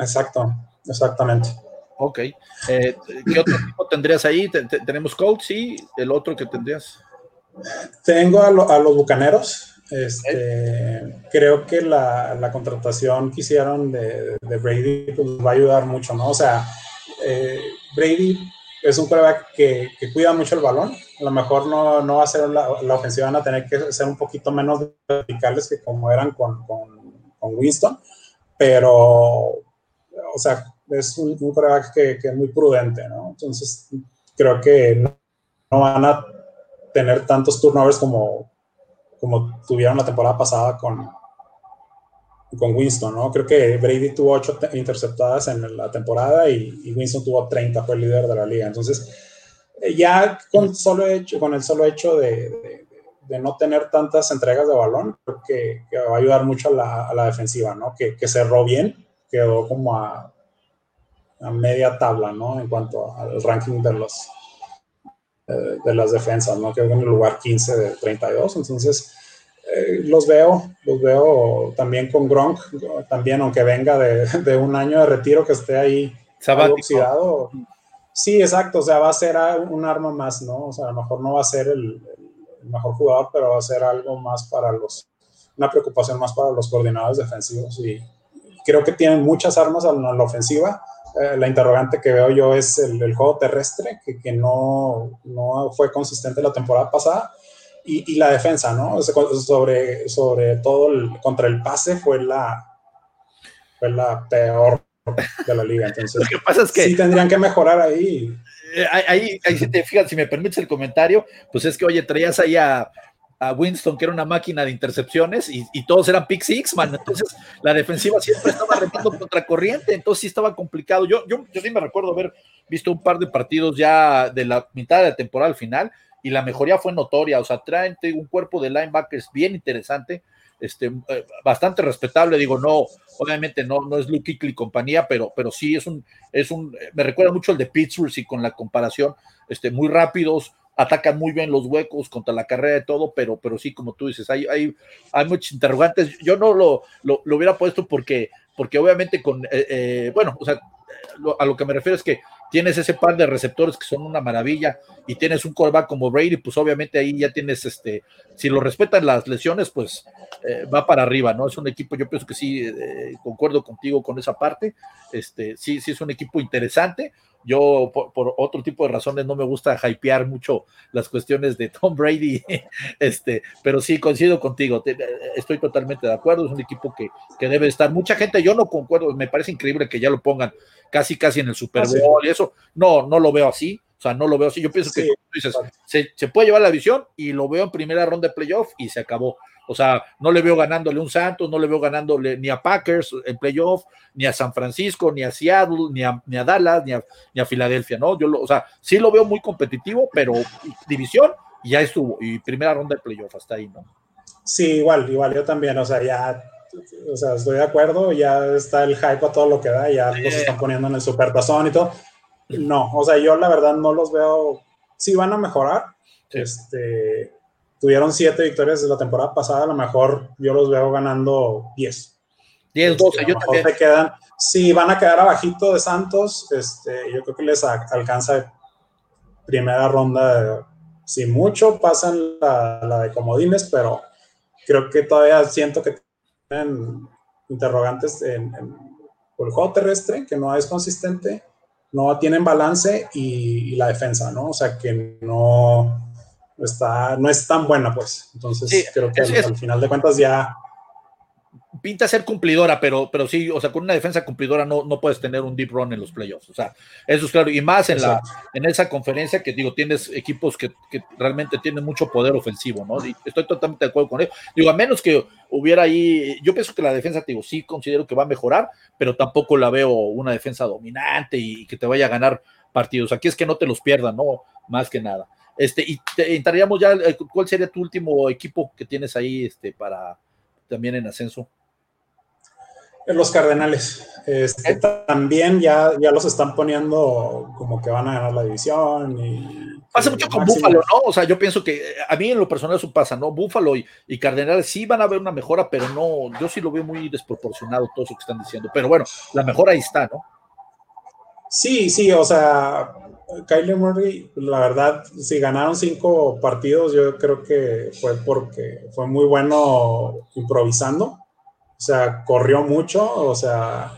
Exacto, exactamente. Ok. Eh, ¿Qué otro tipo tendrías ahí? tenemos Colts, sí. El otro que tendrías. Tengo a, los bucaneros. Este, Creo que la, contratación que hicieron de, Brady pues, va a ayudar mucho, ¿no? O sea, eh, Brady es un quarterback que, cuida mucho el balón. A lo mejor no, no va a ser la, ofensiva, van a tener que ser un poquito menos verticales que como eran con, con, Winston, pero, o sea, es un, un que, que, es muy prudente, ¿no? Entonces, creo que no van a tener tantos turnovers como, como tuvieron la temporada pasada con, con Winston, ¿no? Creo que Brady tuvo ocho interceptadas en la temporada y, Winston tuvo 30, fue el líder de la liga. Entonces, eh, ya con, solo hecho, con el solo hecho de, de, no tener tantas entregas de balón, creo que, va a ayudar mucho a la, defensiva, ¿no? Que, que, cerró bien, quedó como a, a media tabla, ¿no? En cuanto al ranking de los eh, de las defensas, ¿no? Quedó en el lugar 15 de 32, entonces eh, los veo, los veo también con Gronk, también aunque venga de, de un año de retiro que esté ahí oxidado. Sí, exacto, o sea, va a ser un arma más, ¿no? O sea, a lo mejor no va a ser el, mejor jugador, pero va a ser algo más para los, una preocupación más para los coordinadores defensivos y creo que tienen muchas armas a la ofensiva eh, la interrogante que veo yo es el, juego terrestre, que, que no, no, fue consistente la temporada pasada, y, y la defensa, ¿no? sobre, sobre todo el, contra el pase fue la, fue la peor de la liga. Entonces, Lo que pasa es que sí tendrían que mejorar ahí. Eh, ahí, ahí, si te fijas, si me permites el comentario, pues es que, oye, traías ahí a, a Winston, que era una máquina de intercepciones, y, todos eran pick six, man. Entonces, la defensiva siempre estaba retando contra corriente, entonces sí estaba complicado. Yo, yo, yo sí me recuerdo haber visto un par de partidos ya de la mitad de la temporada al final, y la mejoría fue notoria. O sea, traen un cuerpo de linebackers bien interesante, este, eh, bastante respetable. Digo, no, obviamente no, no es Luke Kickley compañía, pero, pero sí es un, es un, me recuerda mucho el de Pittsburgh, y con la comparación, este, muy rápidos, atacan muy bien los huecos contra la carrera de todo, pero, pero sí, como tú dices, hay, hay, hay muchos interrogantes. Yo no lo, lo, hubiera puesto porque, porque obviamente con, eh, eh, bueno, o sea, a lo que me refiero es que tienes ese par de receptores que son una maravilla y tienes un callback como Brady, pues obviamente ahí ya tienes este, si lo respetan las lesiones, pues eh, va para arriba, ¿no? Es un equipo, yo pienso que sí, concuerdo contigo con esa parte, este, sí, sí es un equipo interesante, yo, por, otro tipo de razones, no me gusta hypear mucho las cuestiones de Tom Brady, este, pero sí coincido contigo, estoy totalmente de acuerdo, es un equipo que, que, debe estar. Mucha gente, yo no concuerdo, me parece increíble que ya lo pongan casi, casi en el Super ah, Bowl y eso, no, no lo veo así. O sea, no lo veo así. Yo pienso que se, se, puede llevar la visión y lo veo en primera ronda de playoff y se acabó. O sea, no le veo ganándole un Santos, no le veo ganándole ni a Packers en playoff, ni a San Francisco, ni a Seattle, ni a, ni a Dallas, ni a, ni a, Filadelfia, ¿no? Yo, lo, o sea, sí lo veo muy competitivo, pero división ya estuvo, y primera ronda de playoff, hasta ahí, ¿no? Sí, igual, igual, yo también, o sea, ya, o sea, estoy de acuerdo, ya está el hype a todo lo que da, ya los están poniendo en el supertazón y todo. No, o sea, yo la verdad no los veo, sí van a mejorar, este tuvieron siete victorias de la temporada pasada, a lo mejor yo los veo ganando 10. 10, 12, yo también. quedan, sí, van a quedar abajito de Santos, este, yo creo que les alcanza primera ronda, si mucho, pasan la, de comodines, pero creo que todavía siento que tienen interrogantes en, por el juego terrestre, que no es consistente, no tienen balance y la defensa, ¿no? O sea, que no, está, no es tan buena, pues. Entonces, creo que al, final de cuentas ya. Pinta ser cumplidora, pero, pero sí, o sea, con una defensa cumplidora no, no puedes tener un deep run en los playoffs. O sea, eso es claro. Y más en, la, en esa conferencia que digo, tienes equipos que, que, realmente tienen mucho poder ofensivo, ¿no? Y estoy totalmente de acuerdo con eso. Digo, a menos que hubiera ahí, yo pienso que la defensa, digo, sí considero que va a mejorar, pero tampoco la veo una defensa dominante y que te vaya a ganar partidos. Aquí es que no te los pierdan, ¿no? Más que nada. Este, y te, entraríamos ya, eh, ¿cuál sería tu último equipo que tienes ahí este, para también en ascenso? Los Cardenales. Este, también ya, ya los están poniendo como que van a ganar la división. Y, pasa mucho con Búfalo, ¿no? O sea, yo pienso que eh, a mí en lo personal eso pasa, ¿no? Búfalo y, y, Cardenales sí van a ver una mejora, pero no, yo sí lo veo muy desproporcionado todo eso que están diciendo. Pero bueno, la mejora ahí está, ¿no? Sí, sí, o sea, Kyler Murray, la verdad, si ganaron cinco partidos, yo creo que fue porque fue muy bueno improvisando. O sea, corrió mucho, o sea,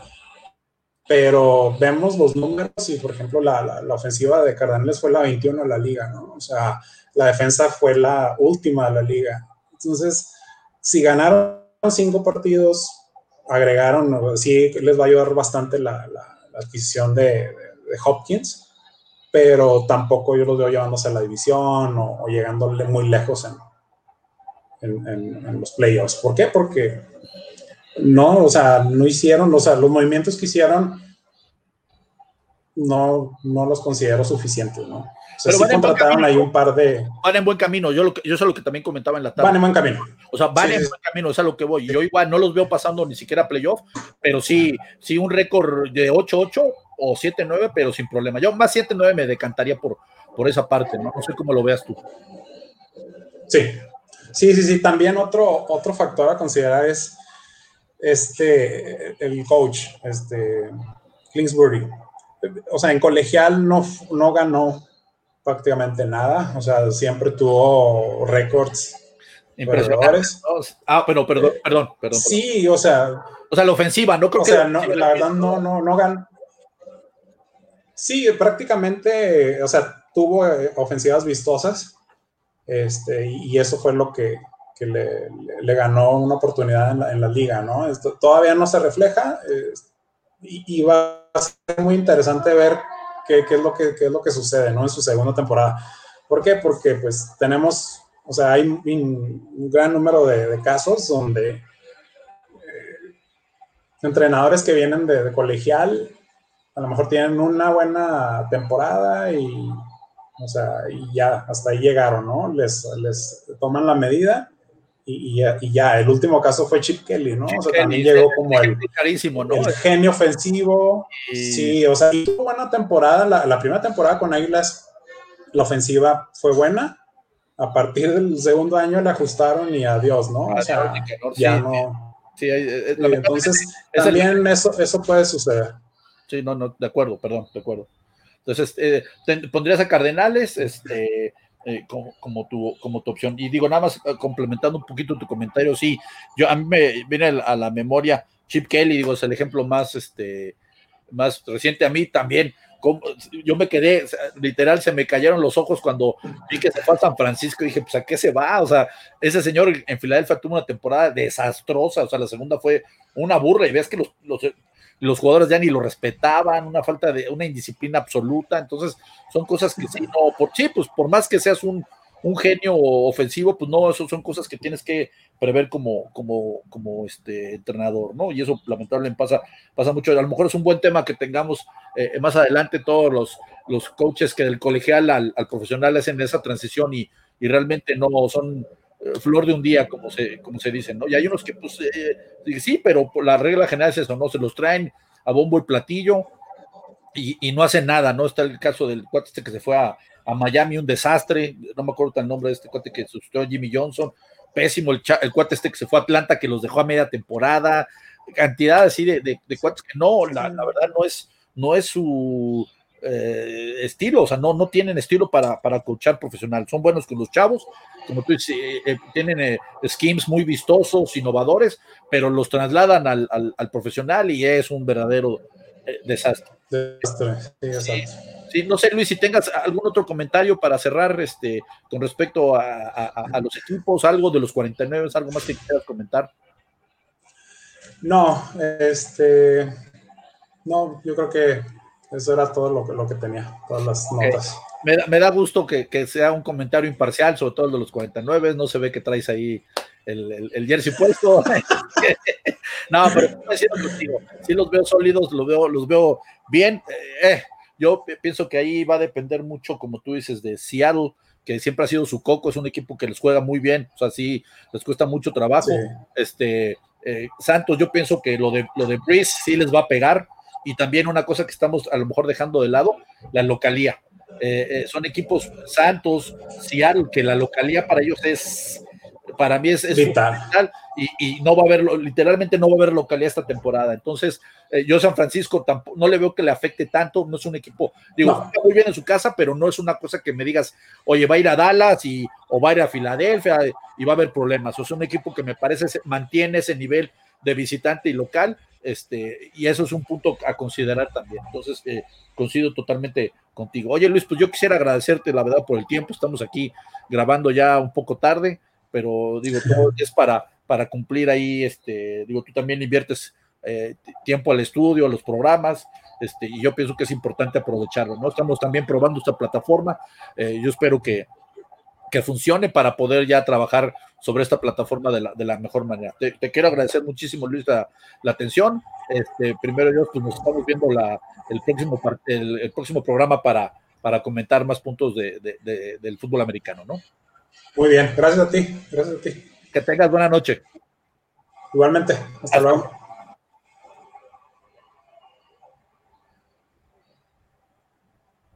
pero vemos los números y, por ejemplo, la, la, ofensiva de Cardenales fue la 21 de la liga, ¿no? O sea, la defensa fue la última de la liga. Entonces, si ganaron cinco partidos, agregaron, sí les va a ayudar bastante la, la adquisición de, Hopkins, pero tampoco yo los veo llevándose a la división o, o llegándole muy lejos en, en, en, los playoffs. ¿Por qué? Porque no, o sea, no hicieron, o sea, los movimientos que hicieron no, no los considero suficientes, ¿no? O sea, Pero sí contrataron ahí un par de. Van en buen camino. Yo, lo que, yo sé lo que también comentaba en la tarde. Van en buen camino. O sea, van sí, en sí. buen camino, es a lo que voy. Yo igual no los veo pasando ni siquiera playoff, pero sí, sí un récord de 8-8 o 7-9, pero sin problema. Yo más 7-9 me decantaría por, por esa parte, ¿no? No sé cómo lo veas tú. Sí, sí, sí, sí. También otro, otro factor a considerar es este, el coach, este, Kingsbury. O sea, en colegial no, no ganó prácticamente nada, o sea, siempre tuvo récords impresionantes. Ah, pero perdón, perdón, perdón. Sí, o sea. O sea, la ofensiva, no creo o que. Sea, no, la verdad, no, no, no ganó. Sí, prácticamente, o sea, tuvo eh, ofensivas vistosas, este, y eso fue lo que, que le, le, ganó una oportunidad en la, en la liga, ¿no? Esto todavía no se refleja, eh, y, y va a ser muy interesante ver qué, qué, es lo que, qué es lo que sucede ¿no? en su segunda temporada. ¿Por qué? Porque pues tenemos, o sea, hay un, un gran número de, de casos donde eh, entrenadores que vienen de, de, colegial a lo mejor tienen una buena temporada y, o sea, y ya, hasta ahí llegaron, ¿no? Les, les toman la medida y, y, y, ya, el último caso fue Chip Kelly, ¿no? Chip o sea, Kelly, también llegó como el, carísimo, ¿no? el genio ofensivo. Y... Sí, o sea, tuvo buena temporada. La, la, primera temporada con Águilas, la ofensiva fue buena. A partir del segundo año le ajustaron y adiós, ¿no? O sea, ya sí, no. Sí, es, y entonces, es también el... eso, eso puede suceder. Sí, no, no, de acuerdo, perdón, de acuerdo. Entonces, eh, te, pondrías a Cardenales, este, eh, como, como, tu, como tu opción. Y digo, nada más eh, complementando un poquito tu comentario, sí, yo a mí me viene a la memoria Chip Kelly, digo, es el ejemplo más, este, más reciente a mí también. Como, yo me quedé, literal, se me cayeron los ojos cuando vi que se fue a San Francisco dije, pues a qué se va, o sea, ese señor en Filadelfia tuvo una temporada desastrosa, o sea, la segunda fue una burla y ves que los los jugadores ya ni lo respetaban, una falta de una indisciplina absoluta, entonces son cosas que sí, no, por sí, pues por más que seas un, un genio ofensivo, pues no, eso son cosas que tienes que prever como, como, como este entrenador, ¿no? Y eso lamentablemente pasa, pasa mucho. A lo mejor es un buen tema que tengamos eh, más adelante todos los, los coaches que del colegial al, al profesional hacen esa transición y, y realmente no son eh, flor de un día, como se, como se dice, ¿no? Y hay unos que, pues, eh, sí, pero la regla general es eso, ¿no? Se los traen a bombo y platillo y, y no hacen nada, ¿no? Está el caso del cuate este que se fue a, a Miami, un desastre, no me acuerdo el nombre de este cuate que sustituyó a Jimmy Johnson, pésimo el, el, cuate este que se fue a Atlanta, que los dejó a media temporada, cantidad así de, de, de cuates que no, la, la, verdad no es, no es su eh, estilo, o sea, no, no tienen estilo para, para coachar profesional, son buenos con los chavos, como tú dices, eh, eh, tienen schemes muy vistosos, innovadores, pero los trasladan al, al, al profesional y es un verdadero desastre. desastre. Sí, sí, sí, no sé, Luis, si tengas algún otro comentario para cerrar este, con respecto a, a, a, los equipos, algo de los 49, algo más que quieras comentar. No, este, no, yo creo que eso era todo lo que, lo que tenía, todas las notas. Me, da, me, da, gusto que, que, sea un comentario imparcial, sobre todo el de los 49, no se ve que traes ahí el, el, el jersey puesto. no, pero contigo, sí los veo sólidos, los veo, los veo bien. Eh, yo pienso que ahí va a depender mucho, como tú dices, de Seattle, que siempre ha sido su coco, es un equipo que les juega muy bien, o sea, sí, les cuesta mucho trabajo. Sí. Este, eh, Santos, yo pienso que lo de, lo de Breeze sí les va a pegar, y también una cosa que estamos a lo mejor dejando de lado, la localía. Eh, eh, son equipos Santos, Seattle, que la localía para ellos es para mí es, vital y, no va a haber, literalmente no va a haber localidad esta temporada. Entonces, eh, yo San Francisco tampoco, no le veo que le afecte tanto, no es un equipo, digo, está muy bien en su casa, pero no es una cosa que me digas, oye, va a ir a Dallas y, o va a ir a Filadelfia y va a haber problemas. O sea, es un equipo que me parece mantiene ese nivel de visitante y local, este, y eso es un punto a considerar también. Entonces, eh, coincido totalmente contigo. Oye, Luis, pues yo quisiera agradecerte, la verdad, por el tiempo. Estamos aquí grabando ya un poco tarde, pero digo, todo es para, para cumplir ahí, este, digo, tú también inviertes eh, tiempo al estudio, a los programas, este, y yo pienso que es importante aprovecharlo, ¿no? Estamos también probando esta plataforma, eh, yo espero que, que funcione para poder ya trabajar sobre esta plataforma de la, de la mejor manera. Te, quiero agradecer muchísimo, Luis, la, la atención. Este, primero Dios, pues nos estamos viendo la, el, próximo, el, el próximo programa para, para comentar más puntos de, de, del fútbol americano, ¿no? Muy bien, gracias a ti, gracias a ti. Que tengas buena noche. Igualmente, hasta luego.